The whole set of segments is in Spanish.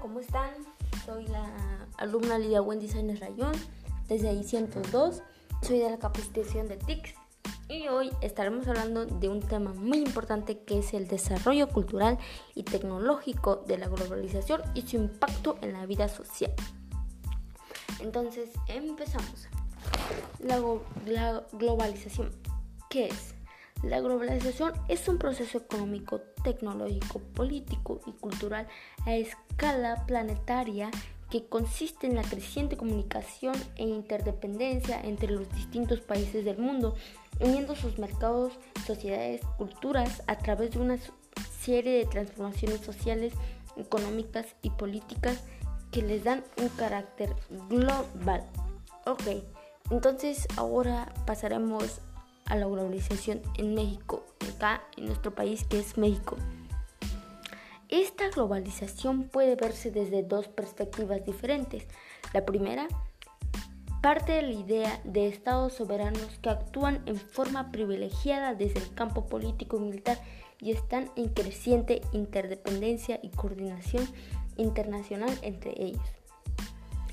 ¿cómo están? Soy la alumna Lidia Wendy Sáenz Rayón, desde ahí 102. Soy de la capacitación de TICS y hoy estaremos hablando de un tema muy importante que es el desarrollo cultural y tecnológico de la globalización y su impacto en la vida social. Entonces, empezamos. La, la globalización, ¿qué es? La globalización es un proceso económico, tecnológico, político y cultural a escala planetaria que consiste en la creciente comunicación e interdependencia entre los distintos países del mundo, uniendo sus mercados, sociedades, culturas a través de una serie de transformaciones sociales, económicas y políticas que les dan un carácter global. Ok, entonces ahora pasaremos a la globalización en México, acá en nuestro país que es México. Esta globalización puede verse desde dos perspectivas diferentes. La primera parte de la idea de estados soberanos que actúan en forma privilegiada desde el campo político y militar y están en creciente interdependencia y coordinación internacional entre ellos.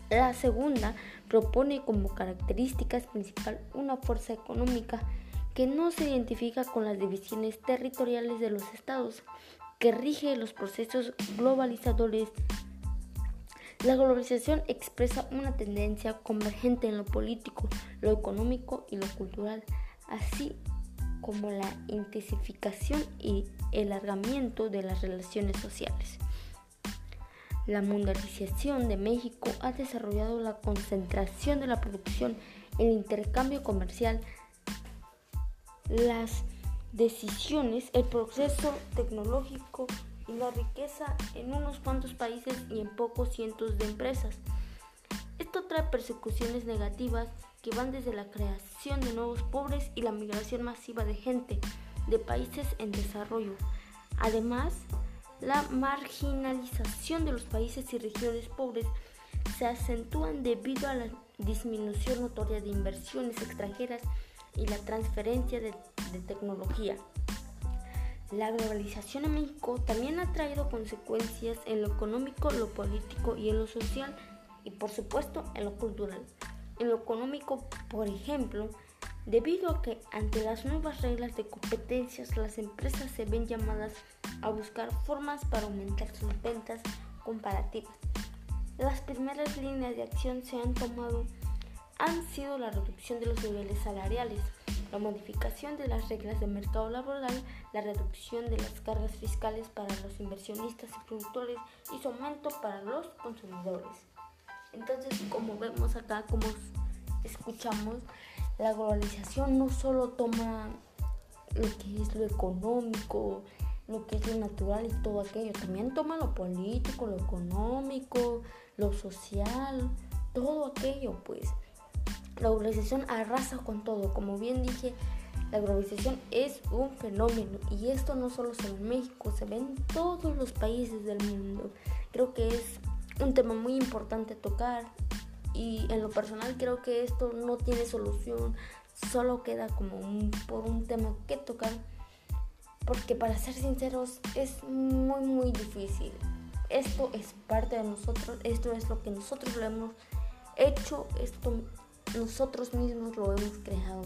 La segunda propone como características principal una fuerza económica que no se identifica con las divisiones territoriales de los estados, que rige los procesos globalizadores. La globalización expresa una tendencia convergente en lo político, lo económico y lo cultural, así como la intensificación y alargamiento de las relaciones sociales. La mundialización de México ha desarrollado la concentración de la producción, el intercambio comercial, las decisiones, el proceso tecnológico y la riqueza en unos cuantos países y en pocos cientos de empresas. Esto trae persecuciones negativas que van desde la creación de nuevos pobres y la migración masiva de gente de países en desarrollo. Además, la marginalización de los países y regiones pobres se acentúan debido a la disminución notoria de inversiones extranjeras y la transferencia de, tecnología. La globalización en México también ha traído consecuencias en lo económico, lo político y en lo social y por supuesto en lo cultural. En lo económico, por ejemplo, debido a que ante las nuevas reglas de competencias las empresas se ven llamadas a buscar formas para aumentar sus ventas comparativas. Las primeras líneas de acción se han tomado han sido la reducción de los niveles salariales, la modificación de las reglas de mercado laboral, la reducción de las cargas fiscales para los inversionistas y productores y su aumento para los consumidores. Entonces, como vemos acá, como escuchamos, la globalización no solo toma lo que es lo económico, lo que es lo natural y todo aquello, también toma lo político, lo económico, lo social, todo aquello, pues la globalización arrasa con todo. Como bien dije, la globalización es un fenómeno y esto no solo se ve en México, se ve en todos los países del mundo. Creo que es un tema muy importante tocar y en lo personal creo que esto no tiene solución, solo queda como un, por un tema que tocar porque para ser sinceros es muy muy difícil. Esto es parte de nosotros, esto es lo que nosotros lo hemos hecho, esto nosotros mismos lo hemos creado.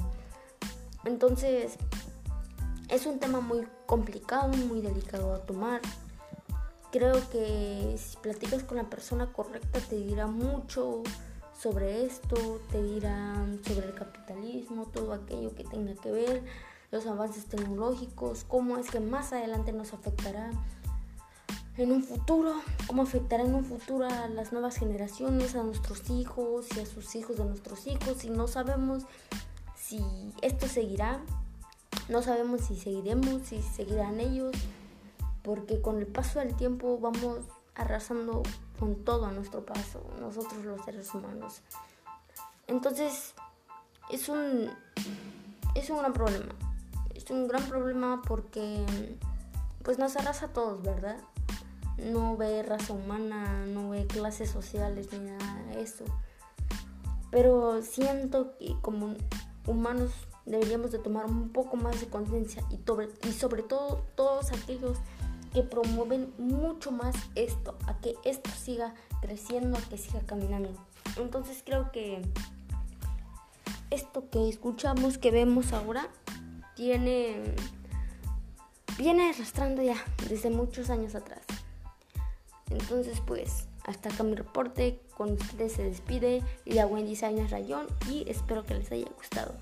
Entonces, es un tema muy complicado, muy delicado a tomar. Creo que si platicas con la persona correcta te dirá mucho sobre esto, te dirá sobre el capitalismo, todo aquello que tenga que ver, los avances tecnológicos, cómo es que más adelante nos afectará en un futuro, cómo afectará en un futuro a las nuevas generaciones, a nuestros hijos y a sus hijos de nuestros hijos. Y no sabemos si esto seguirá, no sabemos si seguiremos, si seguirán ellos, porque con el paso del tiempo vamos arrasando con todo a nuestro paso, nosotros los seres humanos. Entonces, es un, es un gran problema. Es un gran problema porque pues nos arrasa a todos, ¿verdad? No ve raza humana, no ve clases sociales ni nada de eso. Pero siento que como humanos deberíamos de tomar un poco más de conciencia y, y sobre todo todos aquellos que promueven mucho más esto, a que esto siga creciendo, a que siga caminando. Entonces creo que esto que escuchamos, que vemos ahora, tiene viene arrastrando ya desde muchos años atrás. Entonces, pues, hasta acá mi reporte. Con ustedes se despide la Wendy Designer Rayón y espero que les haya gustado.